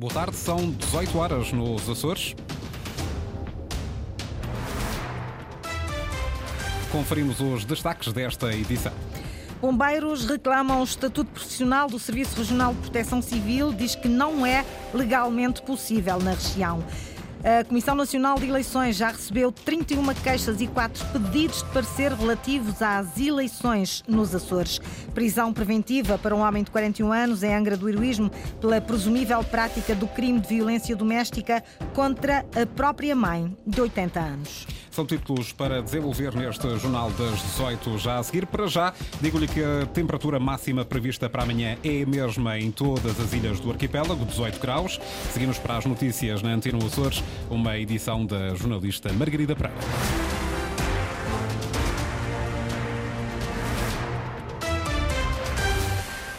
Boa tarde, são 18 horas nos Açores. Conferimos os destaques desta edição. Bombeiros reclamam o estatuto profissional do Serviço Regional de Proteção Civil, diz que não é legalmente possível na região. A Comissão Nacional de Eleições já recebeu 31 queixas e 4 pedidos de parecer relativos às eleições nos Açores. Prisão preventiva para um homem de 41 anos em Angra do Heroísmo pela presumível prática do crime de violência doméstica contra a própria mãe de 80 anos. São títulos para desenvolver neste Jornal das 18 já a seguir. Para já, digo-lhe que a temperatura máxima prevista para amanhã é a mesma em todas as ilhas do arquipélago, 18 graus. Seguimos para as notícias na Antena Açores, uma edição da jornalista Margarida Pereira.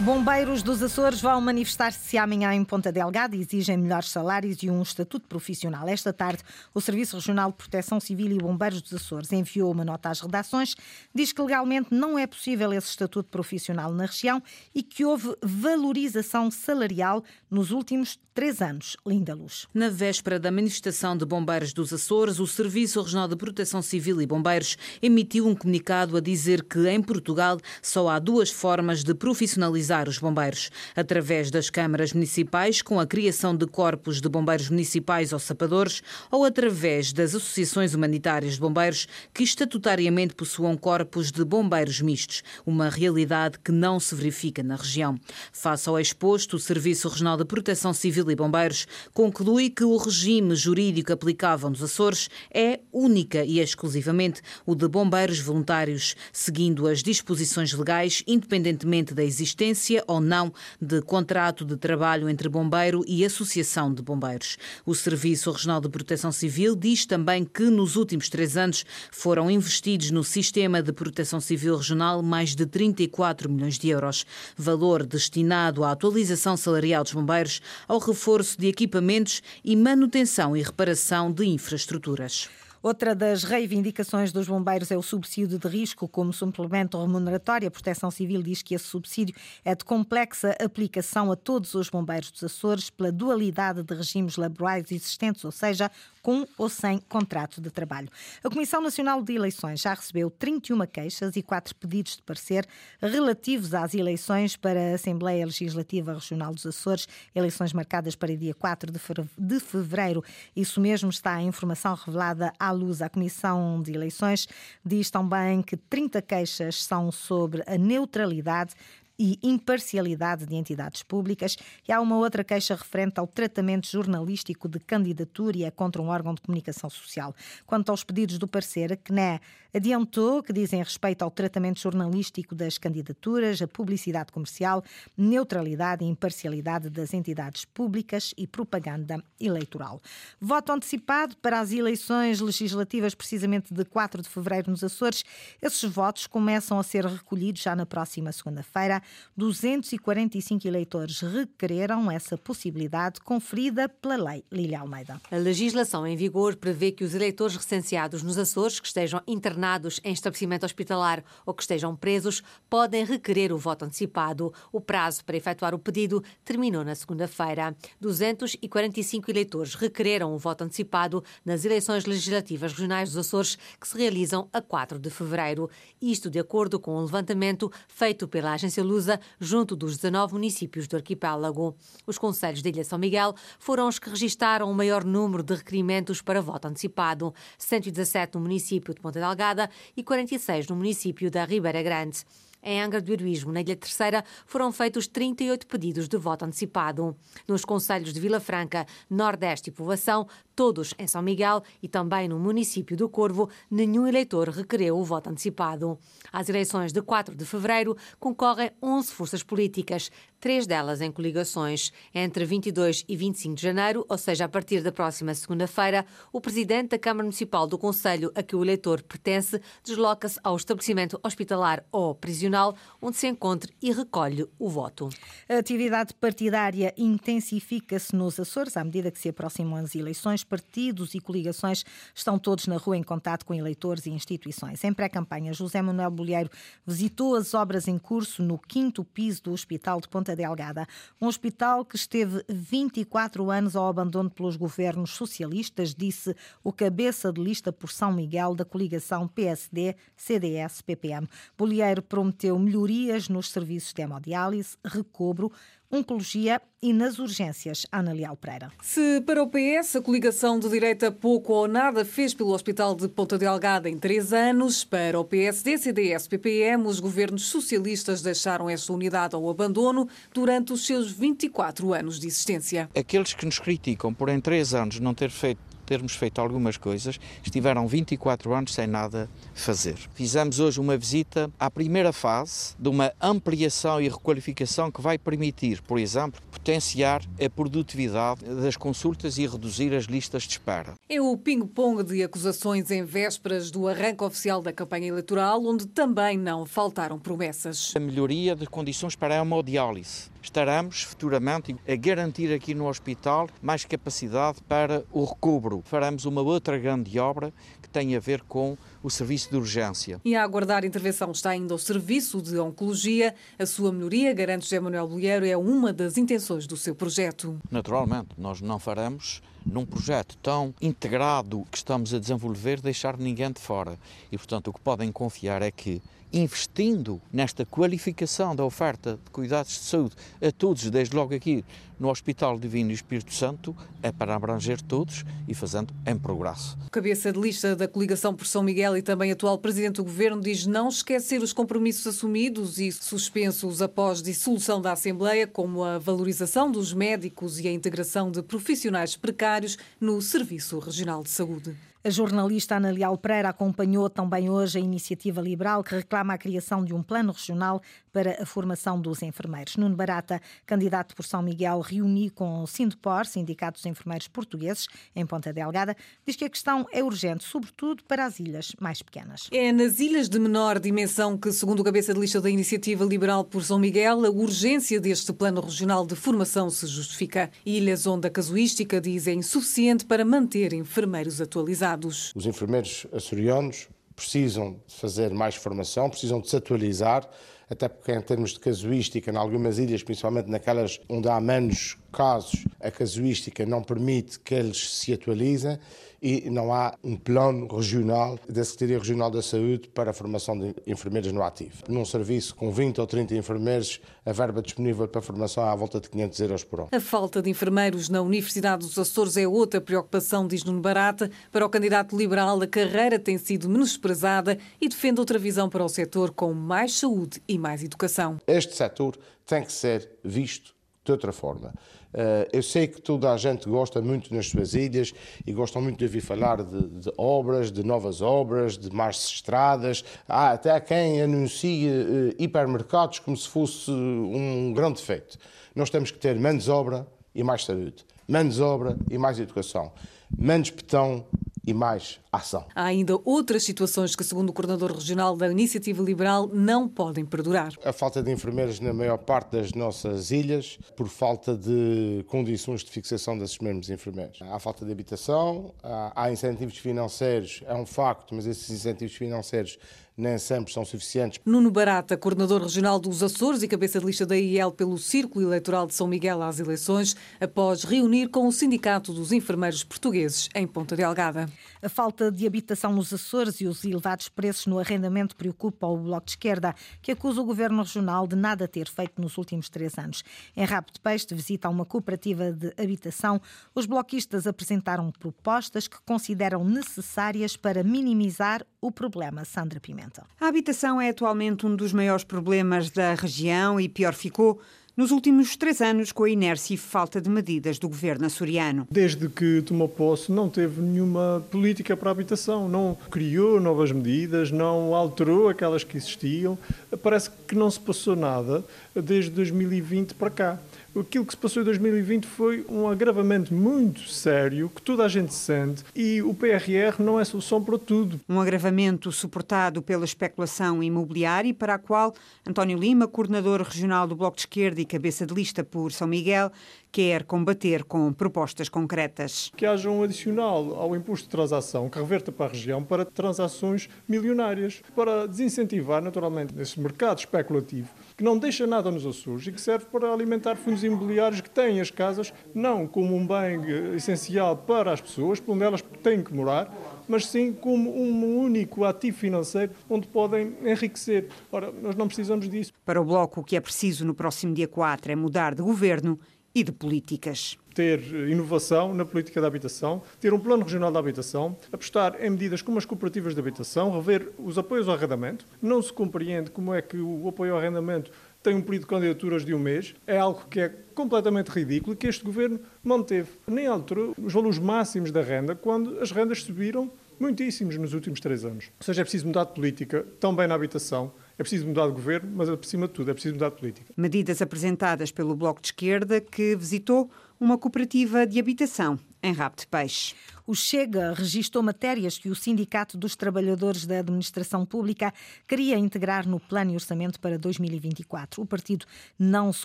Bombeiros dos Açores vão manifestar-se amanhã em Ponta Delgada e exigem melhores salários e um estatuto profissional. Esta tarde, o Serviço Regional de Proteção Civil e Bombeiros dos Açores enviou uma nota às redações, diz que legalmente não é possível esse estatuto profissional na região e que houve valorização salarial nos últimos três anos. Linda Luz. Na véspera da manifestação de Bombeiros dos Açores, o Serviço Regional de Proteção Civil e Bombeiros emitiu um comunicado a dizer que em Portugal só há duas formas de profissionalizar os bombeiros, através das câmaras municipais, com a criação de corpos de bombeiros municipais ou sapadores, ou através das associações humanitárias de bombeiros que estatutariamente possuam corpos de bombeiros mistos, uma realidade que não se verifica na região. Face ao exposto, o Serviço Regional de Proteção Civil e Bombeiros conclui que o regime jurídico aplicável nos Açores é única e exclusivamente o de bombeiros voluntários, seguindo as disposições legais, independentemente da existência ou não de contrato de trabalho entre bombeiro e associação de bombeiros. O Serviço Regional de Proteção Civil diz também que nos últimos três anos foram investidos no sistema de proteção civil regional mais de 34 milhões de euros, valor destinado à atualização salarial dos bombeiros, ao reforço de equipamentos e manutenção e reparação de infraestruturas. Outra das reivindicações dos bombeiros é o subsídio de risco como suplemento remuneratório. A Proteção Civil diz que esse subsídio é de complexa aplicação a todos os bombeiros dos Açores pela dualidade de regimes laborais existentes, ou seja, com ou sem contrato de trabalho. A Comissão Nacional de Eleições já recebeu 31 queixas e 4 pedidos de parecer relativos às eleições para a Assembleia Legislativa Regional dos Açores, eleições marcadas para dia 4 de fevereiro. Isso mesmo está a informação revelada à luz. A Comissão de Eleições diz também que 30 queixas são sobre a neutralidade e imparcialidade de entidades públicas. E há uma outra queixa referente ao tratamento jornalístico de candidatura é contra um órgão de comunicação social. Quanto aos pedidos do parecer, a CNE adiantou que dizem respeito ao tratamento jornalístico das candidaturas, a publicidade comercial, neutralidade e imparcialidade das entidades públicas e propaganda eleitoral. Voto antecipado para as eleições legislativas, precisamente de 4 de fevereiro nos Açores. Esses votos começam a ser recolhidos já na próxima segunda-feira. 245 eleitores requereram essa possibilidade conferida pela lei. Lilia Almeida. A legislação em vigor prevê que os eleitores recenseados nos Açores que estejam internados em estabelecimento hospitalar ou que estejam presos podem requerer o voto antecipado. O prazo para efetuar o pedido terminou na segunda-feira. 245 eleitores requereram o voto antecipado nas eleições legislativas regionais dos Açores que se realizam a 4 de fevereiro. Isto de acordo com o levantamento feito pela Agência Luz junto dos 19 municípios do arquipélago. Os conselhos de Ilha São Miguel foram os que registaram o maior número de requerimentos para voto antecipado, 117 no município de Ponta Delgada e 46 no município da Ribeira Grande. Em Angra do Heroísmo, na Ilha Terceira, foram feitos 38 pedidos de voto antecipado. Nos conselhos de Vila Franca, Nordeste e Povoação, todos em São Miguel e também no município do Corvo, nenhum eleitor requereu o voto antecipado. Às eleições de 4 de fevereiro concorrem 11 forças políticas, três delas em coligações. Entre 22 e 25 de janeiro, ou seja, a partir da próxima segunda-feira, o presidente da Câmara Municipal do Conselho a que o eleitor pertence desloca-se ao estabelecimento hospitalar ou prisional Regional, onde se encontre e recolhe o voto. A atividade partidária intensifica-se nos Açores à medida que se aproximam as eleições. Partidos e coligações estão todos na rua em contato com eleitores e instituições. Em pré-campanha, José Manuel Bolheiro visitou as obras em curso no quinto piso do Hospital de Ponta Delgada, um hospital que esteve 24 anos ao abandono pelos governos socialistas, disse o cabeça de lista por São Miguel da coligação PSD-CDS-PPM. Bolheiro prometeu melhorias nos serviços de hemodiálise, recobro, oncologia e nas urgências. Ana Leal Pereira. Se para o PS a coligação de direita pouco ou nada fez pelo Hospital de Ponta Delgada em três anos, para o PSD, CDS, PPM, os governos socialistas deixaram esta unidade ao abandono durante os seus 24 anos de existência. Aqueles que nos criticam por em três anos não ter feito termos feito algumas coisas, estiveram 24 anos sem nada fazer. Fizemos hoje uma visita à primeira fase de uma ampliação e requalificação que vai permitir, por exemplo, potenciar a produtividade das consultas e reduzir as listas de espera. É o ping-pong de acusações em vésperas do arranque oficial da campanha eleitoral, onde também não faltaram promessas. A melhoria de condições para a hemodiálise estaremos futuramente a garantir aqui no hospital mais capacidade para o recobro. Faremos uma outra grande obra que tem a ver com o serviço de urgência. E a aguardar intervenção está ainda o serviço de oncologia. A sua melhoria, garante José Manuel Bolheiro, é uma das intenções do seu projeto. Naturalmente, nós não faremos num projeto tão integrado que estamos a desenvolver deixar ninguém de fora. E, portanto, o que podem confiar é que investindo nesta qualificação da oferta de cuidados de saúde a todos, desde logo aqui no Hospital Divino Espírito Santo, é para abranger todos e fazendo em progresso. Cabeça de lista da coligação por São Miguel e também atual Presidente do Governo diz não esquecer os compromissos assumidos e suspensos após dissolução da Assembleia, como a valorização dos médicos e a integração de profissionais precários no Serviço Regional de Saúde. A jornalista Ana Leal Pereira acompanhou também hoje a iniciativa liberal que reclama a criação de um plano regional para a formação dos enfermeiros. Nuno Barata, candidato por São Miguel, reuniu com o Sindepor, Sindicato dos Enfermeiros Portugueses, em Ponta Delgada, diz que a questão é urgente, sobretudo para as ilhas mais pequenas. É nas ilhas de menor dimensão que, segundo o cabeça de lista da iniciativa liberal por São Miguel, a urgência deste plano regional de formação se justifica. Ilhas onde a casuística diz é insuficiente para manter enfermeiros atualizados. Os enfermeiros açorianos precisam de fazer mais formação, precisam de se atualizar, até porque em termos de casuística, em algumas ilhas, principalmente naquelas onde há menos casos, a casuística não permite que eles se atualizem e não há um plano regional da Secretaria Regional da Saúde para a formação de enfermeiros no ativo. Num serviço com 20 ou 30 enfermeiros, a verba disponível para a formação é à volta de 500 euros por ano. A falta de enfermeiros na Universidade dos Açores é outra preocupação, diz Nuno Barata. Para o candidato liberal, a carreira tem sido menosprezada e defende outra visão para o setor com mais saúde e mais educação. Este setor tem que ser visto de outra forma. Eh, eu sei que toda a gente gosta muito nas suas ilhas e gostam muito de ouvir falar de, de obras, de novas obras, de mais estradas. Há até quem anuncia eh, hipermercados como se fosse um grande feito. Nós temos que ter menos obra e mais saúde, menos obra e mais educação, menos betão e mais ação. Há ainda outras situações que, segundo o coordenador regional da Iniciativa Liberal, não podem perdurar. A falta de enfermeiros na maior parte das nossas ilhas, por falta de condições de fixação desses mesmos enfermeiros. Há falta de habitação, há incentivos financeiros, é um facto, mas esses incentivos financeiros nem sempre são suficientes. Nuno Barata, coordenador regional dos Açores e cabeça de lista da IEL pelo Círculo Eleitoral de São Miguel às eleições, após reunir com o Sindicato dos Enfermeiros Portugueses em Ponta Delgada. A falta de habitação nos Açores e os elevados preços no arrendamento preocupa o Bloco de Esquerda, que acusa o Governo Regional de nada ter feito nos últimos três anos. Em Rabo de Peixe, de visita a uma cooperativa de habitação, os bloquistas apresentaram propostas que consideram necessárias para minimizar o problema. Sandra Pimenta. A habitação é atualmente um dos maiores problemas da região e pior ficou nos últimos três anos com a inércia e falta de medidas do governo açoriano. Desde que tomou posse, não teve nenhuma política para a habitação, não criou novas medidas, não alterou aquelas que existiam. Parece que não se passou nada desde 2020 para cá. Aquilo que se passou em 2020 foi um agravamento muito sério que toda a gente sente e o PRR não é solução para tudo. Um agravamento suportado pela especulação imobiliária para a qual António Lima, coordenador regional do Bloco de Esquerda e cabeça de lista por São Miguel, quer combater com propostas concretas. Que haja um adicional ao imposto de transação que reverta para a região para transações milionárias, para desincentivar naturalmente esse mercado especulativo que não deixa nada nos Açores e que serve para alimentar fundos imobiliários que têm as casas não como um bem eh, essencial para as pessoas, onde elas têm que morar, mas sim como um único ativo financeiro onde podem enriquecer. Ora, nós não precisamos disso. Para o Bloco, o que é preciso no próximo dia 4 é mudar de governo e de políticas. Ter inovação na política da habitação, ter um plano regional da habitação, apostar em medidas como as cooperativas de habitação, rever os apoios ao arrendamento. Não se compreende como é que o apoio ao arrendamento tem um período de candidaturas de um mês. É algo que é completamente ridículo que este governo manteve. Nem alterou os valores máximos da renda quando as rendas subiram muitíssimos nos últimos três anos. Ou seja, é preciso mudar de política, também na habitação, é preciso mudar de governo, mas acima de tudo é preciso mudar de política. Medidas apresentadas pelo Bloco de Esquerda que visitou uma cooperativa de habitação em Rabo de Peixe. O Chega registrou matérias que o Sindicato dos Trabalhadores da Administração Pública queria integrar no Plano e Orçamento para 2024. O partido não se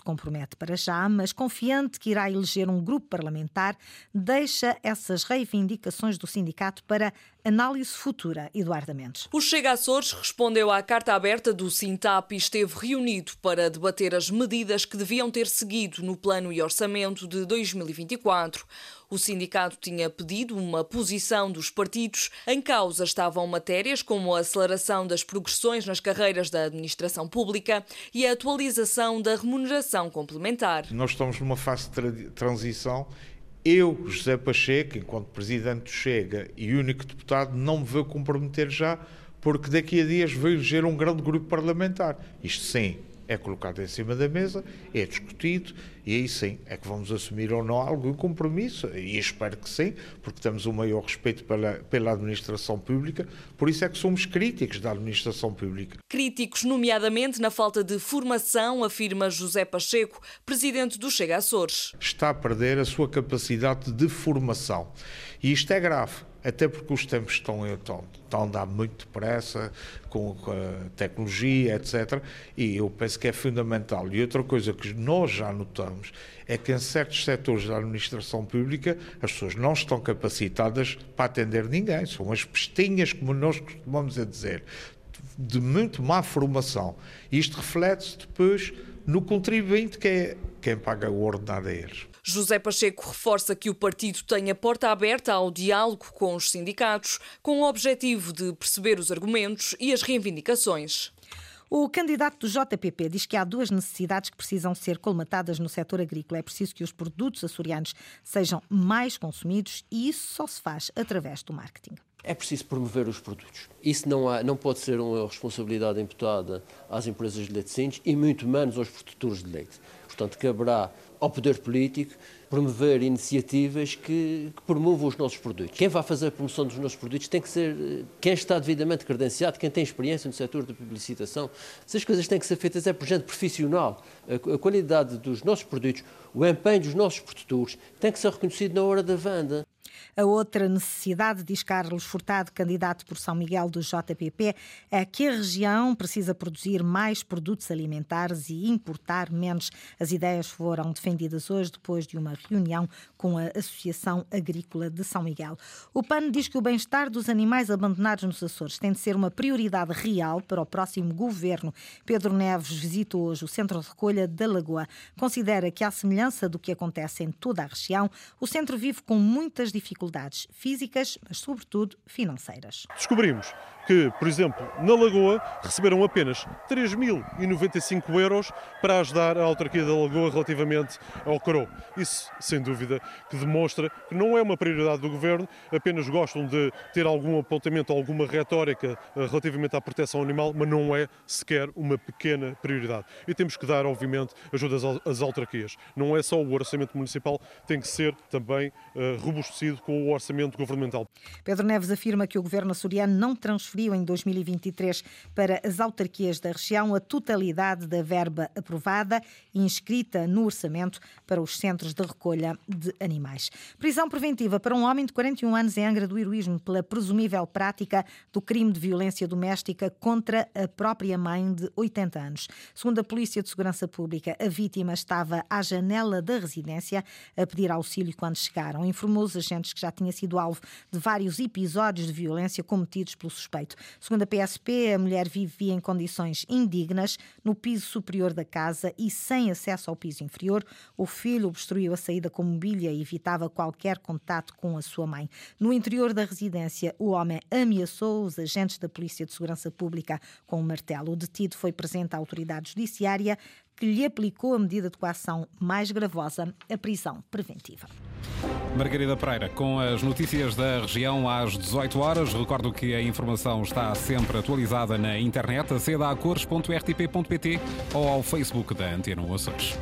compromete para já, mas confiante que irá eleger um grupo parlamentar, deixa essas reivindicações do sindicato para análise futura. Eduardo Mendes. O Chega Açores respondeu à carta aberta do Sintap e esteve reunido para debater as medidas que deviam ter seguido no Plano e Orçamento de 2024. O sindicato tinha pedido uma posição dos partidos. Em causa estavam matérias como a aceleração das progressões nas carreiras da administração pública e a atualização da remuneração complementar. Nós estamos numa fase de transição eu, José Pacheco, enquanto presidente do Chega e único deputado, não me vou comprometer já, porque daqui a dias vou eleger um grande grupo parlamentar. Isto sim, é colocado em cima da mesa, é discutido e aí sim é que vamos assumir ou não algum compromisso e espero que sim, porque temos o maior respeito pela, pela administração pública, por isso é que somos críticos da administração pública. Críticos, nomeadamente na falta de formação, afirma José Pacheco, presidente do Chega Açores. Está a perder a sua capacidade de formação e isto é grave até porque os tempos estão, estão, estão a andar muito depressa com, com a tecnologia, etc. E eu penso que é fundamental. E outra coisa que nós já notamos é que em certos setores da administração pública as pessoas não estão capacitadas para atender ninguém. São as pestinhas, como nós costumamos a dizer, de muito má formação. Isto reflete-se depois no contribuinte, que é quem paga o ordenado a eles. José Pacheco reforça que o partido tem a porta aberta ao diálogo com os sindicatos, com o objetivo de perceber os argumentos e as reivindicações. O candidato do JPP diz que há duas necessidades que precisam ser colmatadas no setor agrícola. É preciso que os produtos açorianos sejam mais consumidos e isso só se faz através do marketing. É preciso promover os produtos. Isso não, há, não pode ser uma responsabilidade imputada às empresas de leite e muito menos aos produtores de leite. Portanto, caberá ao poder político promover iniciativas que, que, promovam os nossos produtos. Quem vai fazer a promoção dos nossos produtos tem que ser eh, quem está devidamente credenciado, quem tem experiência no setor da publicitação. Essas coisas têm que ser feitas é por gente profissional. A, a qualidade dos nossos produtos, o empenho dos nossos produtores tem que ser reconhecido na hora da venda. A outra necessidade, diz Carlos Furtado, candidato por São Miguel do JPP, é que a região precisa produzir mais produtos alimentares e importar menos. As ideias foram defendidas hoje depois de uma reunião com a Associação Agrícola de São Miguel. O PAN diz que o bem-estar dos animais abandonados nos Açores tem de ser uma prioridade real para o próximo governo. Pedro Neves visita hoje o Centro de Recolha da Lagoa. Considera que, à semelhança do que acontece em toda a região, o centro vive com muitas dificuldades físicas, mas sobretudo financeiras. Descobrimos que, por exemplo, na Lagoa receberam apenas 3.095 euros para ajudar a autarquia da Lagoa relativamente ao coro. Isso, sem dúvida, que demonstra que não é uma prioridade do governo, apenas gostam de ter algum apontamento, alguma retórica eh, relativamente à proteção animal, mas não é sequer uma pequena prioridade. E temos que dar, obviamente, ajuda às autarquias. Não é só o orçamento municipal, tem que ser também uh, robustecido com o orçamento governamental. Pedro Neves afirma que o governo açoriano não transferiu em 2023 para as autarquias da região a totalidade da verba aprovada e inscrita no orçamento para os centros de recolha de animais. Prisão preventiva para um homem de 41 anos em Angra do Heroísmo pela presumível prática do crime de violência doméstica contra a própria mãe de 80 anos. Segundo a Polícia de Segurança Pública, a vítima estava à janela da residência a pedir auxílio quando chegaram. Informou os agentes que já tinha sido alvo de vários episódios de violência cometidos pelo suspeito. Segundo a PSP, a mulher vivia em condições indignas no piso superior da casa e sem acesso ao piso inferior. O filho obstruiu a saída com mobília e evitava qualquer contato com a sua mãe. No interior da residência, o homem ameaçou os agentes da Polícia de Segurança Pública com um martelo. O detido foi presente à autoridade judiciária que lhe aplicou a medida de coação mais gravosa, a prisão preventiva. Margarida Pereira, com as notícias da região às 18 horas. Recordo que a informação está sempre atualizada na internet, aceda a cores.rtp.pt ou ao Facebook da Antena Açores.